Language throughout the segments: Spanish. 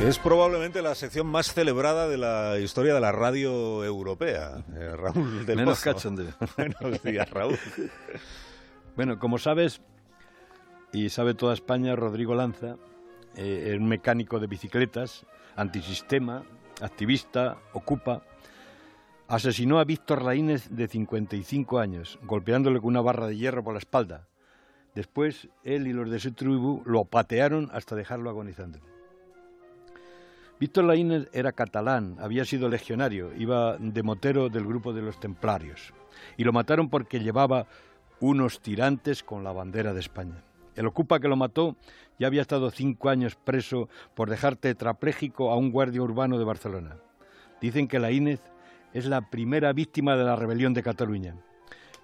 Es probablemente la sección más celebrada de la historia de la radio europea. Eh, Raúl del Menos cachondeo. Buenos días, Raúl. Bueno, como sabes, y sabe toda España, Rodrigo Lanza, eh, es mecánico de bicicletas, antisistema, activista, ocupa, asesinó a Víctor Laínez de 55 años, golpeándole con una barra de hierro por la espalda. Después, él y los de su tribu lo patearon hasta dejarlo agonizando. Víctor Laínez era catalán, había sido legionario, iba de motero del grupo de los templarios, y lo mataron porque llevaba unos tirantes con la bandera de España. El ocupa que lo mató ya había estado cinco años preso por dejar tetrapléjico a un guardia urbano de Barcelona. Dicen que Laínez es la primera víctima de la rebelión de Cataluña.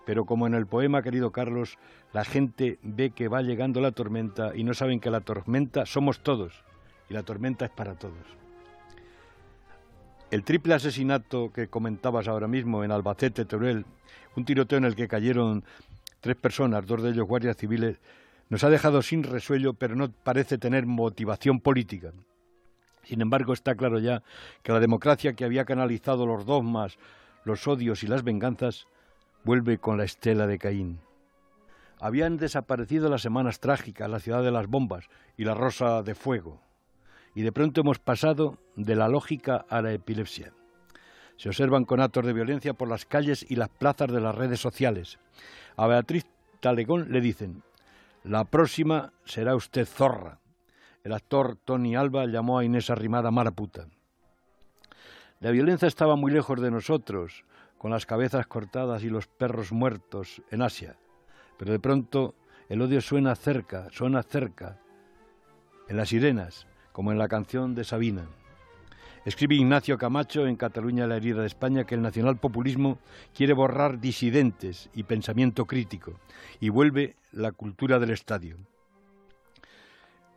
Pero como en el poema, querido Carlos, la gente ve que va llegando la tormenta y no saben que la tormenta somos todos y la tormenta es para todos. El triple asesinato que comentabas ahora mismo en Albacete, Teruel, un tiroteo en el que cayeron tres personas, dos de ellos guardias civiles, nos ha dejado sin resuello, pero no parece tener motivación política. Sin embargo, está claro ya que la democracia que había canalizado los dogmas, los odios y las venganzas vuelve con la estela de Caín. Habían desaparecido las semanas trágicas, la ciudad de las bombas y la rosa de fuego. Y de pronto hemos pasado de la lógica a la epilepsia. Se observan con actos de violencia por las calles y las plazas de las redes sociales. A Beatriz Talegón le dicen, la próxima será usted zorra. El actor Tony Alba llamó a Inés Arrimada mala puta. La violencia estaba muy lejos de nosotros, con las cabezas cortadas y los perros muertos en Asia. Pero de pronto el odio suena cerca, suena cerca, en las sirenas, como en la canción de Sabina. Escribe Ignacio Camacho en Cataluña la herida de España que el nacionalpopulismo quiere borrar disidentes y pensamiento crítico y vuelve la cultura del estadio.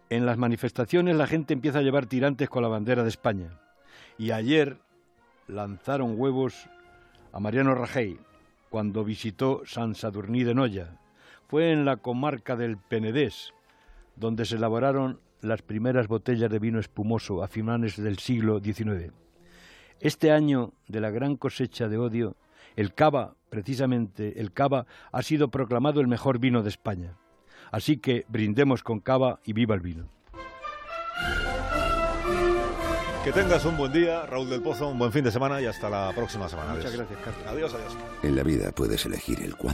En las manifestaciones la gente empieza a llevar tirantes con la bandera de España. Y ayer lanzaron huevos a Mariano Rajoy cuando visitó San Sadurní de Noya. Fue en la comarca del Penedés, donde se elaboraron las primeras botellas de vino espumoso a finales del siglo XIX. Este año de la gran cosecha de odio, el cava, precisamente el cava, ha sido proclamado el mejor vino de España. Así que brindemos con cava y viva el vino. Que tengas un buen día, Raúl del Pozo, un buen fin de semana y hasta la próxima semana. Muchas Adiós. gracias, Carlos. Adiós, adiós. En la vida puedes elegir el cuándo.